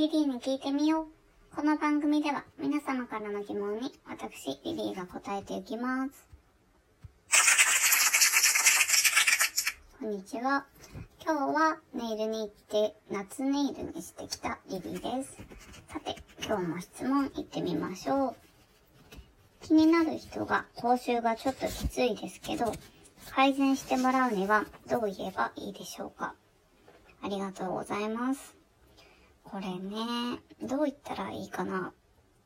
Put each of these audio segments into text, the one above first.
リリーに聞いてみよう。この番組では皆様からの疑問に私、リリーが答えていきます。こんにちは。今日はネイルに行って夏ネイルにしてきたリリーです。さて、今日も質問行ってみましょう。気になる人が口臭がちょっときついですけど、改善してもらうにはどう言えばいいでしょうかありがとうございます。これね、どう言ったらいいかな。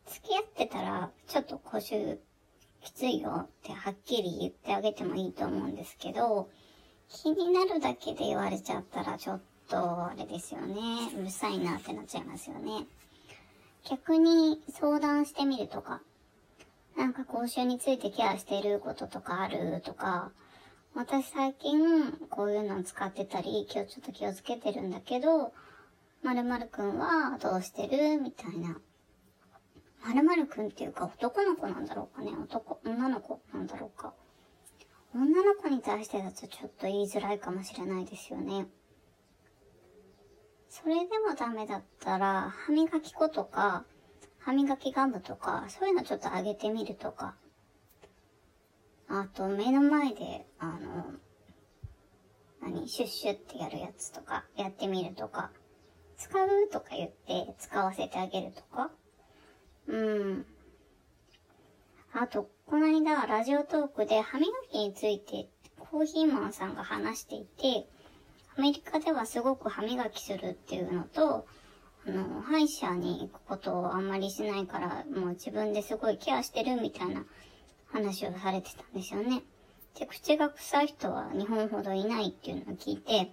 付き合ってたら、ちょっと口臭きついよってはっきり言ってあげてもいいと思うんですけど、気になるだけで言われちゃったらちょっとあれですよね。うるさいなってなっちゃいますよね。逆に相談してみるとか、なんか口臭についてケアしてることとかあるとか、私最近こういうのを使ってたり、今日ちょっと気をつけてるんだけど、〇〇くんはどうしてる？みたいな。〇〇くんっていうか男の子なんだろうかね男、女の子なんだろうか。女の子に対してだとちょっと言いづらいかもしれないですよね。それでもダメだったら、歯磨き粉とか、歯磨きガムとか、そういうのちょっとあげてみるとか。あと、目の前で、あの、何、シュッシュってやるやつとか、やってみるとか。使うとか言って使わせてあげるとか？うん。あと、この間、ラジオトークで歯磨きについて、コーヒーマンさんが話していて、アメリカではすごく歯磨きするっていうのと、あの、歯医者に行くことをあんまりしないから、もう自分ですごいケアしてるみたいな話をされてたんですよね。で、口が臭い人は日本ほどいないっていうのを聞いて、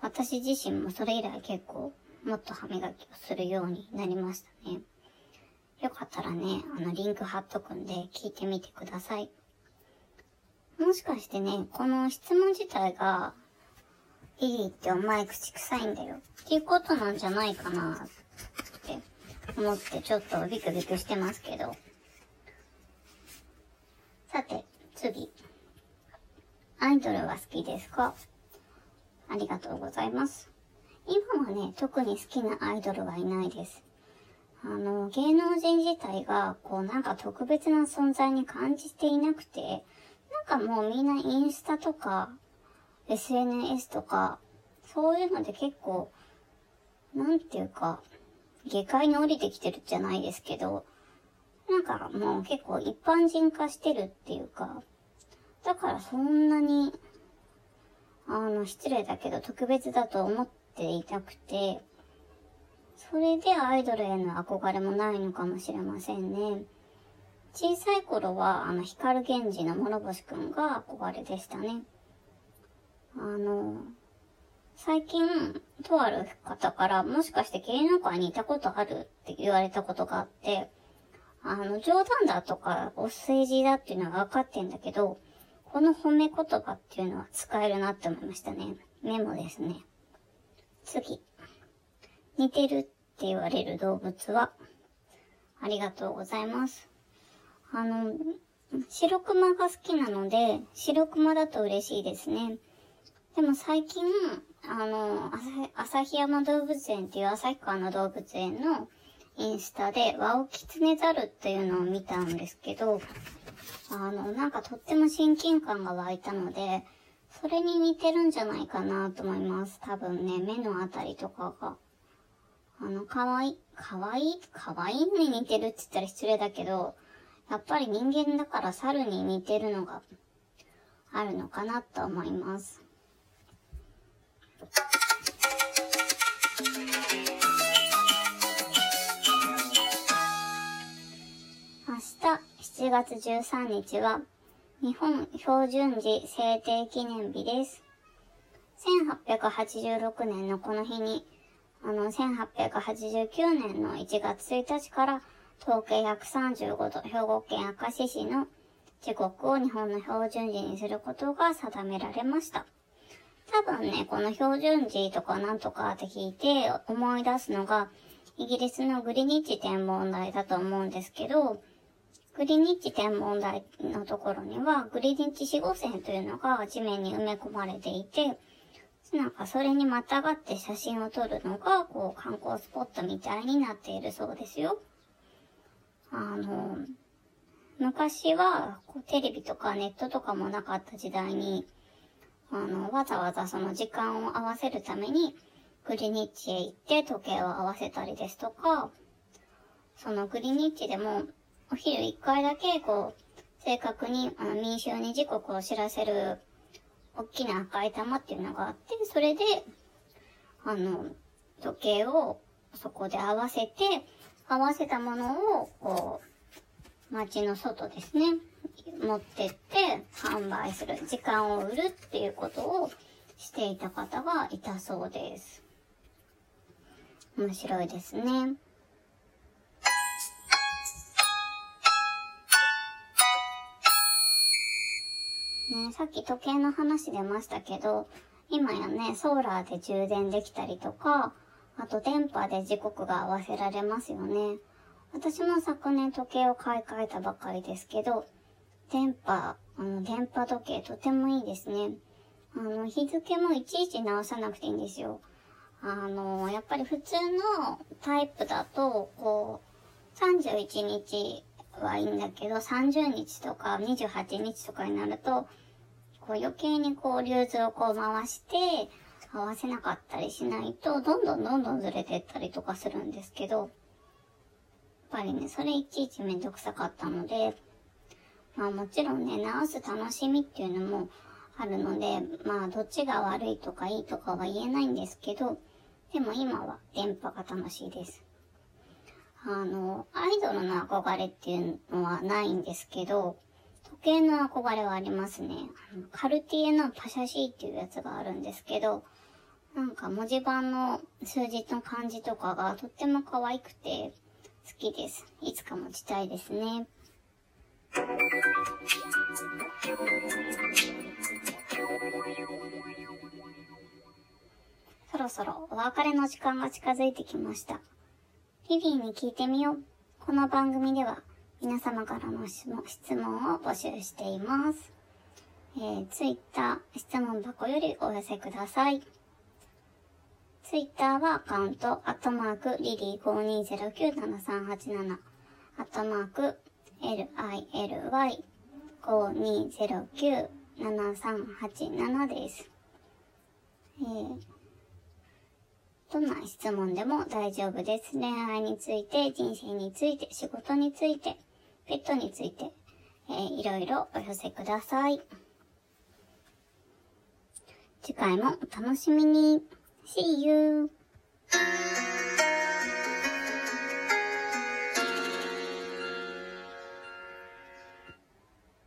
私自身もそれ以来結構もっと歯磨きをするようになりましたね。よかったらね、あのリンク貼っとくんで聞いてみてください。もしかしてね、この質問自体が、リリーってお前口臭いんだよっていうことなんじゃないかなって思ってちょっとビクビクしてますけど。さて、次。アイドルは好きですか？ありがとうございます。今はね、特に好きなアイドルはいないです。あの、芸能人自体が、こう、なんか特別な存在に感じていなくて、なんかもうみんなインスタとか、SNS とか、そういうので結構、なんていうか、下界に降りてきてるじゃないですけど、なんかもう結構一般人化してるっていうか、だからそんなに、あの、失礼だけど特別だと思っていなくて、それでアイドルへの憧れもないのかもしれませんね。小さい頃は、あの、光源氏の諸星くんが憧れでしたね。あの、最近、とある方から、もしかして芸能界にいたことあるって言われたことがあって、あの、冗談だとか、お世辞だっていうのは分かってんだけど、この褒め言葉っていうのは使えるなって思いましたね。メモですね。次。似てるって言われる動物は、ありがとうございます。あの、白熊が好きなので、白熊だと嬉しいですね。でも最近、あの、旭山動物園っていう旭川の動物園のインスタで、ワオキツネザルっていうのを見たんですけど、あの、なんかとっても親近感が湧いたので、それに似てるんじゃないかなと思います。多分ね、目のあたりとかが。あの、かわいい、かわい？い、かわいいのに似てるって言ったら失礼だけど、やっぱり人間だから猿に似てるのがあるのかなと思います。明日7月13日は日本標準時制定記念日です。1886年のこの日に、あの、1889年の1月1日から統計135度、兵庫県明石市の時刻を日本の標準時にすることが定められました。多分ね、この標準時とかなんとかって聞いて思い出すのが、イギリスのグリニッジ天文台だと思うんですけど、グリニッジ天文台のところには、グリニッジ四号線というのが地面に埋め込まれていて、なんかそれにまたがって写真を撮るのが、こう観光スポットみたいになっているそうですよ。あの、昔はこうテレビとかネットとかもなかった時代に、あの、わざわざその時間を合わせるために、グリニッチへ行って時計を合わせたりですとか、そのグリニッチでも、お昼一回だけ、こう、正確にあの民衆に時刻を知らせる、大きな赤い玉っていうのがあって、それで、あの、時計をそこで合わせて、合わせたものを、こう、街の外ですね、持ってって販売する、時間を売るっていうことをしていた方がいたそうです。面白いですね。ね、さっき時計の話出ましたけど、今やね、ソーラーで充電できたりとか、あと電波で時刻が合わせられますよね。私も昨年時計を買い替えたばかりですけど、電波、あの、電波時計とてもいいですね。あの、日付もいちいち直さなくていいんですよ。あの、やっぱり普通のタイプだと、こう、31日はいいんだけど、30日とか28日とかになると、こう余計にこう流通をこう回して、合わせなかったりしないと、どんどんどんどんずれてったりとかするんですけど、やっぱりね、それいちいちめんどくさかったので、まあもちろんね、直す楽しみっていうのもあるので、まあどっちが悪いとかいいとかは言えないんですけど、でも今は電波が楽しいです。あの、アイドルの憧れっていうのはないんですけど、時計の憧れはありますね。カルティエのパシャシーっていうやつがあるんですけど、なんか文字盤の数字の漢字とかがとっても可愛くて好きです。いつか持ちたいですね。そろそろお別れの時間が近づいてきました。リリーに聞いてみよう。この番組では皆様からの質問を募集しています。えー、ツイッター質問箱よりお寄せください。ツイッターはアカウント、アットマーク、リリー5209-7387、アットマーク、lily5209-7387 です。えーどんな質問でも大丈夫です。恋愛について、人生について、仕事について、ペットについて、えー、いろいろお寄せください。次回もお楽しみに。See you!